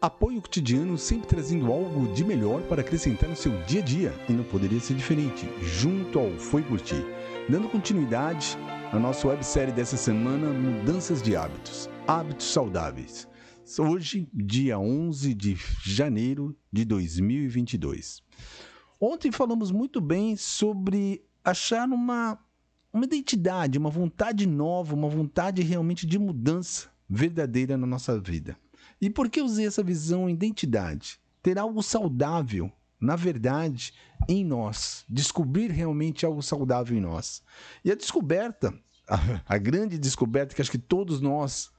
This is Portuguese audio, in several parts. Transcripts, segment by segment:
Apoio cotidiano sempre trazendo algo de melhor para acrescentar no seu dia a dia e não poderia ser diferente, junto ao Foi Por Ti. Dando continuidade à nossa websérie dessa semana, Mudanças de Hábitos, Hábitos Saudáveis. Hoje, dia 11 de janeiro de 2022. Ontem falamos muito bem sobre achar uma, uma identidade, uma vontade nova, uma vontade realmente de mudança verdadeira na nossa vida. E por que usei essa visão identidade? Ter algo saudável, na verdade, em nós. Descobrir realmente algo saudável em nós. E a descoberta, a, a grande descoberta que acho que todos nós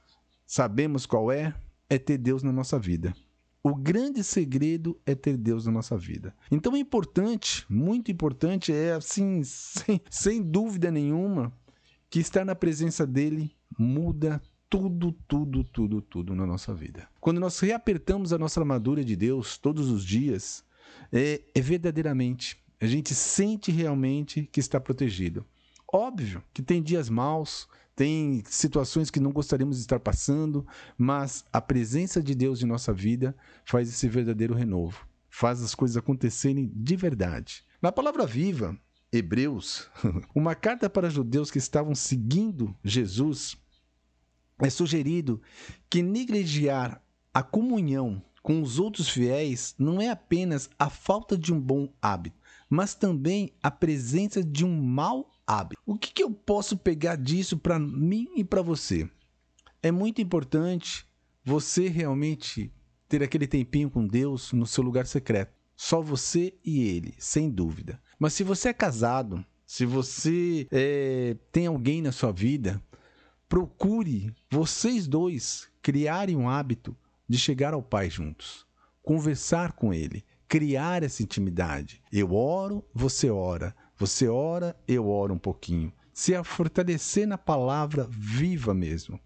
sabemos qual é, é ter Deus na nossa vida. O grande segredo é ter Deus na nossa vida. Então é importante, muito importante, é assim, sem, sem dúvida nenhuma, que estar na presença dele muda tudo, tudo, tudo, tudo na nossa vida. Quando nós reapertamos a nossa armadura de Deus todos os dias, é, é verdadeiramente, a gente sente realmente que está protegido. Óbvio que tem dias maus, tem situações que não gostaríamos de estar passando, mas a presença de Deus em nossa vida faz esse verdadeiro renovo, faz as coisas acontecerem de verdade. Na palavra viva, Hebreus, uma carta para judeus que estavam seguindo Jesus, é sugerido que negligenciar a comunhão com os outros fiéis não é apenas a falta de um bom hábito, mas também a presença de um mau hábito. O que, que eu posso pegar disso para mim e para você? É muito importante você realmente ter aquele tempinho com Deus no seu lugar secreto. Só você e Ele, sem dúvida. Mas se você é casado, se você é, tem alguém na sua vida, procure vocês dois criarem um hábito de chegar ao Pai juntos, conversar com Ele, criar essa intimidade. Eu oro, você ora, você ora, eu oro um pouquinho. Se a fortalecer na palavra viva mesmo.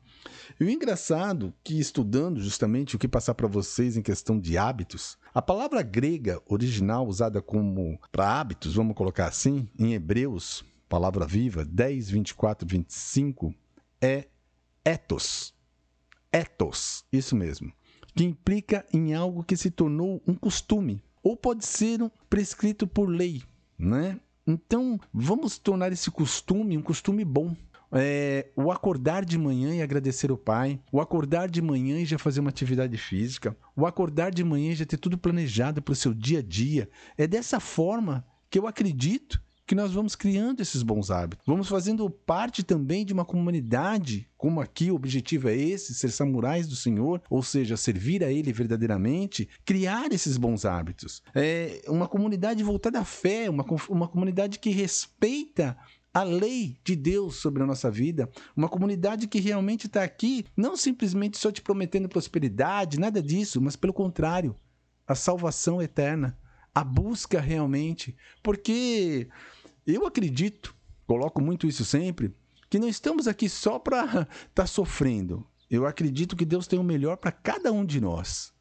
E o engraçado que estudando justamente o que passar para vocês em questão de hábitos, a palavra grega original usada como para hábitos, vamos colocar assim, em Hebreus, palavra viva, 10, 24, 25, é ethos. Ethos, isso mesmo. Que implica em algo que se tornou um costume. Ou pode ser um prescrito por lei, né? Então, vamos tornar esse costume um costume bom. É, o acordar de manhã e agradecer o pai, o acordar de manhã e já fazer uma atividade física, o acordar de manhã e já ter tudo planejado para o seu dia a dia. É dessa forma que eu acredito que nós vamos criando esses bons hábitos. Vamos fazendo parte também de uma comunidade, como aqui o objetivo é esse, ser samurais do Senhor, ou seja, servir a Ele verdadeiramente, criar esses bons hábitos. É uma comunidade voltada à fé, uma, uma comunidade que respeita a lei de Deus sobre a nossa vida, uma comunidade que realmente está aqui, não simplesmente só te prometendo prosperidade, nada disso, mas pelo contrário, a salvação eterna, a busca realmente, porque eu acredito, coloco muito isso sempre, que não estamos aqui só para estar tá sofrendo. Eu acredito que Deus tem o melhor para cada um de nós.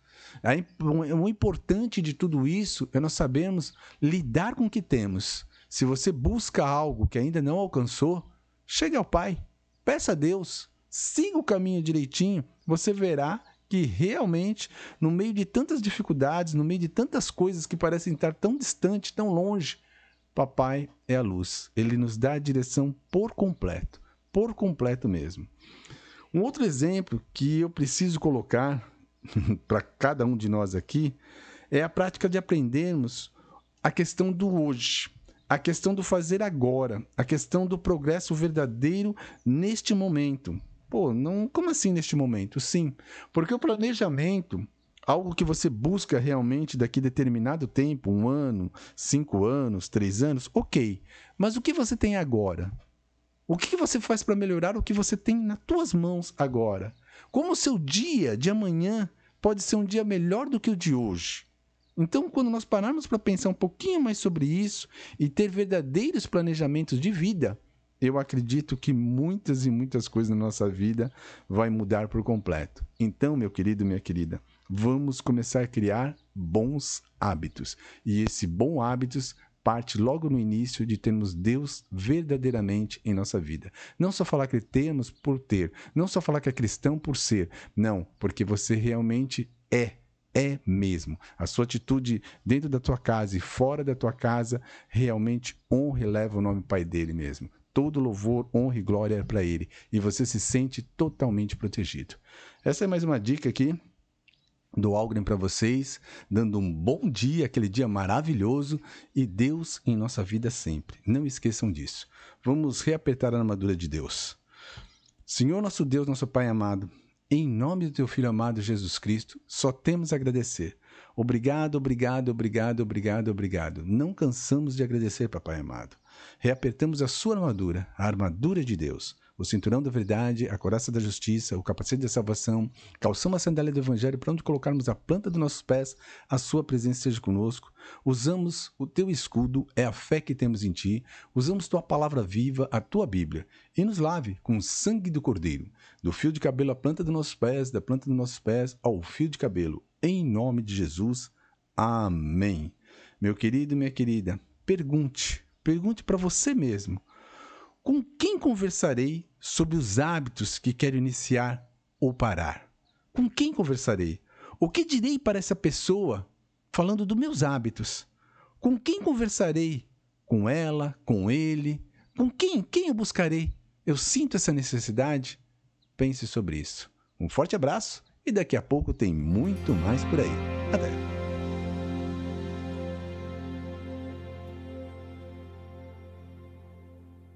O importante de tudo isso é nós sabermos lidar com o que temos. Se você busca algo que ainda não alcançou, chegue ao Pai, peça a Deus, siga o caminho direitinho, você verá que realmente, no meio de tantas dificuldades, no meio de tantas coisas que parecem estar tão distantes, tão longe, Papai é a luz. Ele nos dá a direção por completo, por completo mesmo. Um outro exemplo que eu preciso colocar para cada um de nós aqui é a prática de aprendermos a questão do hoje, a questão do fazer agora, a questão do progresso verdadeiro neste momento. Pô, não, como assim neste momento? Sim, porque o planejamento algo que você busca realmente daqui a determinado tempo, um ano, cinco anos, três anos, ok. Mas o que você tem agora? O que você faz para melhorar o que você tem nas tuas mãos agora? Como o seu dia de amanhã pode ser um dia melhor do que o de hoje? Então, quando nós pararmos para pensar um pouquinho mais sobre isso e ter verdadeiros planejamentos de vida, eu acredito que muitas e muitas coisas na nossa vida vai mudar por completo. Então, meu querido, minha querida, vamos começar a criar bons hábitos. E esse bom hábitos parte logo no início de termos Deus verdadeiramente em nossa vida. Não só falar que temos por ter, não só falar que é cristão por ser, não, porque você realmente é é mesmo. A sua atitude dentro da tua casa e fora da tua casa realmente honra e leva o nome Pai dele mesmo. Todo louvor, honra e glória é para ele. E você se sente totalmente protegido. Essa é mais uma dica aqui do Algren para vocês, dando um bom dia, aquele dia maravilhoso e Deus em nossa vida sempre. Não esqueçam disso. Vamos reapertar a armadura de Deus. Senhor nosso Deus, nosso Pai amado, em nome do teu filho amado Jesus Cristo, só temos a agradecer. Obrigado, obrigado, obrigado, obrigado, obrigado. Não cansamos de agradecer, papai amado. Reapertamos a sua armadura, a armadura de Deus o cinturão da verdade, a coraça da justiça, o capacete da salvação, calçamos a sandália do evangelho para onde colocarmos a planta dos nossos pés, a sua presença esteja conosco. Usamos o teu escudo, é a fé que temos em ti. Usamos tua palavra viva, a tua Bíblia, e nos lave com o sangue do Cordeiro, do fio de cabelo à planta dos nossos pés, da planta dos nossos pés ao fio de cabelo. Em nome de Jesus. Amém. Meu querido minha querida, pergunte, pergunte para você mesmo. Com quem conversarei sobre os hábitos que quero iniciar ou parar? Com quem conversarei? O que direi para essa pessoa falando dos meus hábitos? Com quem conversarei? Com ela? Com ele? Com quem? Quem eu buscarei? Eu sinto essa necessidade? Pense sobre isso. Um forte abraço e daqui a pouco tem muito mais por aí. Até!